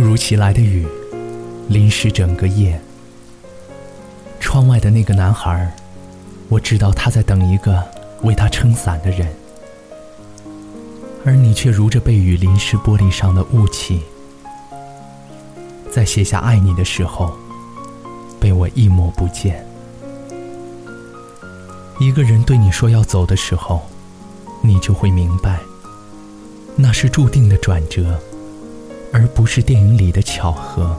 突如其来的雨，淋湿整个夜。窗外的那个男孩，我知道他在等一个为他撑伞的人，而你却如着被雨淋湿玻璃上的雾气，在写下爱你的时候，被我一抹不见。一个人对你说要走的时候，你就会明白，那是注定的转折。而不是电影里的巧合。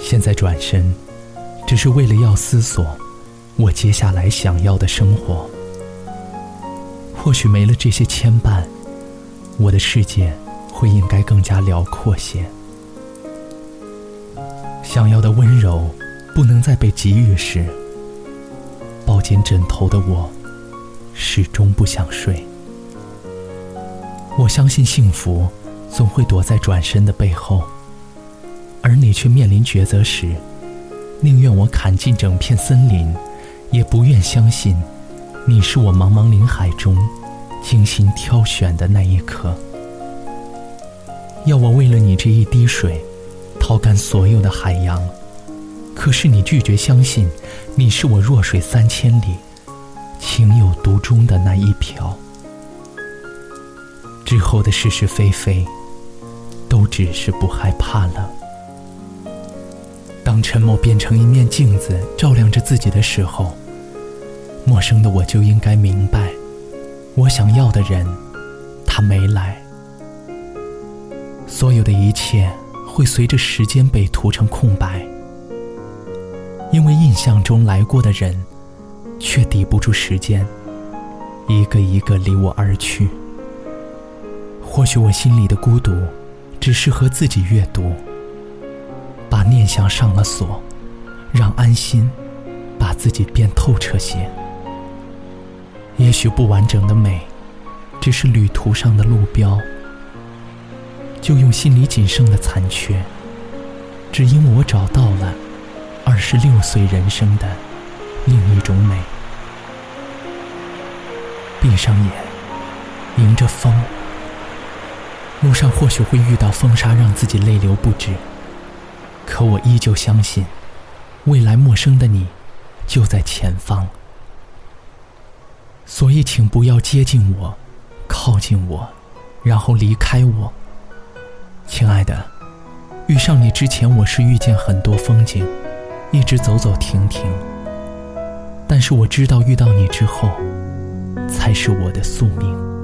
现在转身，只是为了要思索我接下来想要的生活。或许没了这些牵绊，我的世界会应该更加辽阔些。想要的温柔，不能再被给予时，抱紧枕头的我，始终不想睡。我相信幸福总会躲在转身的背后，而你却面临抉择时，宁愿我砍尽整片森林，也不愿相信你是我茫茫林海中精心挑选的那一颗。要我为了你这一滴水，掏干所有的海洋，可是你拒绝相信你是我弱水三千里，情有独钟的那一瓢。之后的是是非非，都只是不害怕了。当沉默变成一面镜子，照亮着自己的时候，陌生的我就应该明白，我想要的人，他没来。所有的一切会随着时间被涂成空白，因为印象中来过的人，却抵不住时间，一个一个离我而去。或许我心里的孤独，只适合自己阅读。把念想上了锁，让安心把自己变透彻些。也许不完整的美，只是旅途上的路标。就用心里仅剩的残缺，只因我找到了二十六岁人生的另一种美。闭上眼，迎着风。路上或许会遇到风沙，让自己泪流不止。可我依旧相信，未来陌生的你就在前方。所以，请不要接近我，靠近我，然后离开我。亲爱的，遇上你之前，我是遇见很多风景，一直走走停停。但是我知道，遇到你之后，才是我的宿命。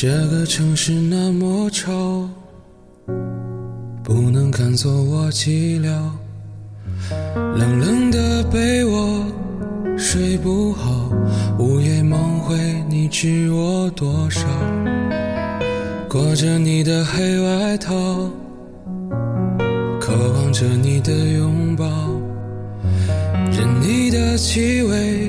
这个城市那么吵，不能看作我寂寥。冷冷的被窝，睡不好，午夜梦回，你知我多少？裹着你的黑外套，渴望着你的拥抱，任你的气味。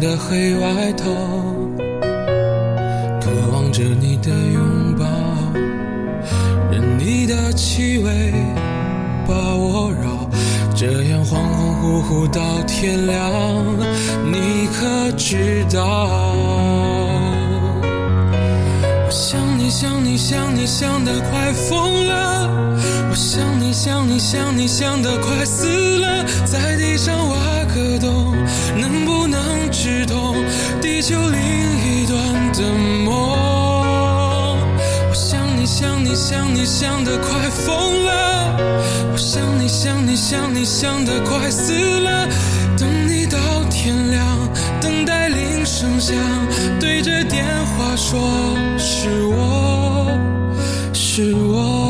的黑外套，渴望着你的拥抱，任你的气味把我绕，这样恍恍惚惚到天亮。你可知道？我想你想你想你想得快疯了，我想你想你想你想得快死了，在地上挖个洞，能不能直通地球另一端的梦？我想你想你想你想得快疯了，我想你想你想你想得快死了，等你到天亮，等待铃声响，对着电话说是我是我。